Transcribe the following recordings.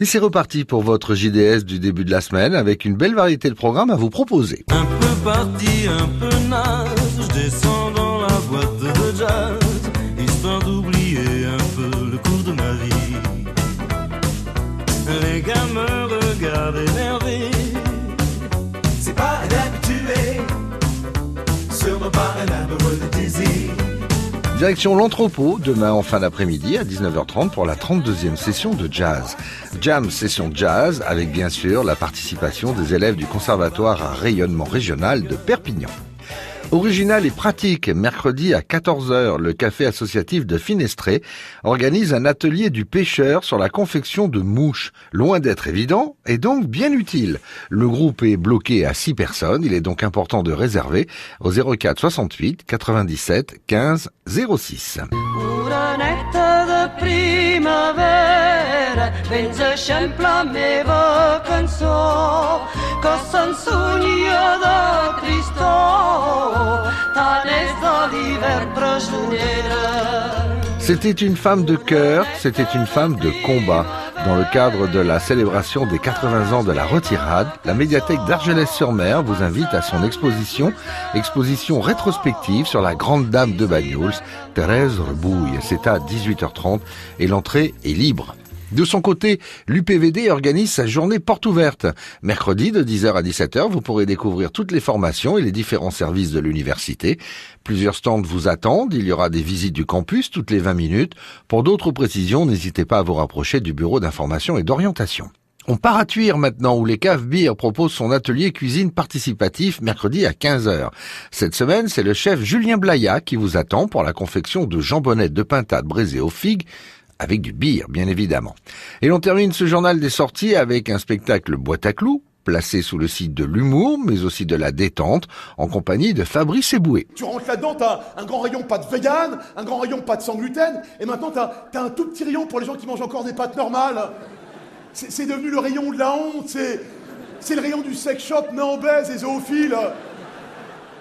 Et c'est reparti pour votre JDS du début de la semaine avec une belle variété de programmes à vous proposer. Un peu parti, un peu naze, je descends dans la boîte de jazz, histoire d'oublier un peu le cours de ma vie. Les gars me regardent énervés. Direction l'entrepôt, demain en fin d'après-midi à 19h30 pour la 32e session de jazz. Jam session jazz avec bien sûr la participation des élèves du conservatoire à rayonnement régional de Perpignan. Original et pratique, mercredi à 14h, le café associatif de Finestré organise un atelier du pêcheur sur la confection de mouches. Loin d'être évident et donc bien utile. Le groupe est bloqué à 6 personnes, il est donc important de réserver au 04 68 97 15 06. Una netta de primavera vens eixamplar la meva cançó que se'n sonia de tristor C'était une femme de cœur, c'était une femme de combat. Dans le cadre de la célébration des 80 ans de la retirade, la médiathèque d'Argelès-sur-Mer vous invite à son exposition, exposition rétrospective sur la grande dame de Bagnols, Thérèse Rebouille. C'est à 18h30 et l'entrée est libre. De son côté, l'UPVD organise sa journée porte ouverte. Mercredi de 10h à 17h, vous pourrez découvrir toutes les formations et les différents services de l'université. Plusieurs stands vous attendent, il y aura des visites du campus toutes les 20 minutes. Pour d'autres précisions, n'hésitez pas à vous rapprocher du bureau d'information et d'orientation. On part à Tuire maintenant où les caves Beer propose son atelier cuisine participatif mercredi à 15h. Cette semaine, c'est le chef Julien Blaya qui vous attend pour la confection de jambonnettes de pintade braisées aux figues avec du beer, bien évidemment. Et l'on termine ce journal des sorties avec un spectacle boîte à clous, placé sous le site de l'humour, mais aussi de la détente, en compagnie de Fabrice Eboué. Tu rentres là-dedans, t'as un grand rayon pâtes vegan, un grand rayon pâtes sans gluten, et maintenant t'as as un tout petit rayon pour les gens qui mangent encore des pâtes normales. C'est devenu le rayon de la honte, c'est le rayon du sex shop, obèse et zoophiles.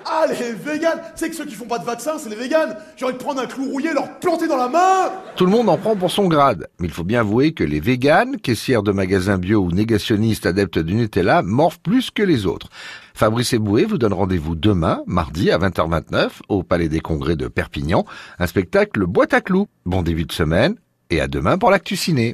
Ah, les véganes C'est que ceux qui font pas de vaccin, c'est les véganes J'ai envie de prendre un clou rouillé, leur planter dans la main Tout le monde en prend pour son grade, mais il faut bien avouer que les véganes, caissières de magasins bio ou négationnistes adeptes du Nutella, morfent plus que les autres. Fabrice Eboué vous donne rendez-vous demain, mardi à 20h29, au Palais des Congrès de Perpignan, un spectacle boîte à clous. Bon début de semaine, et à demain pour l'actu ciné.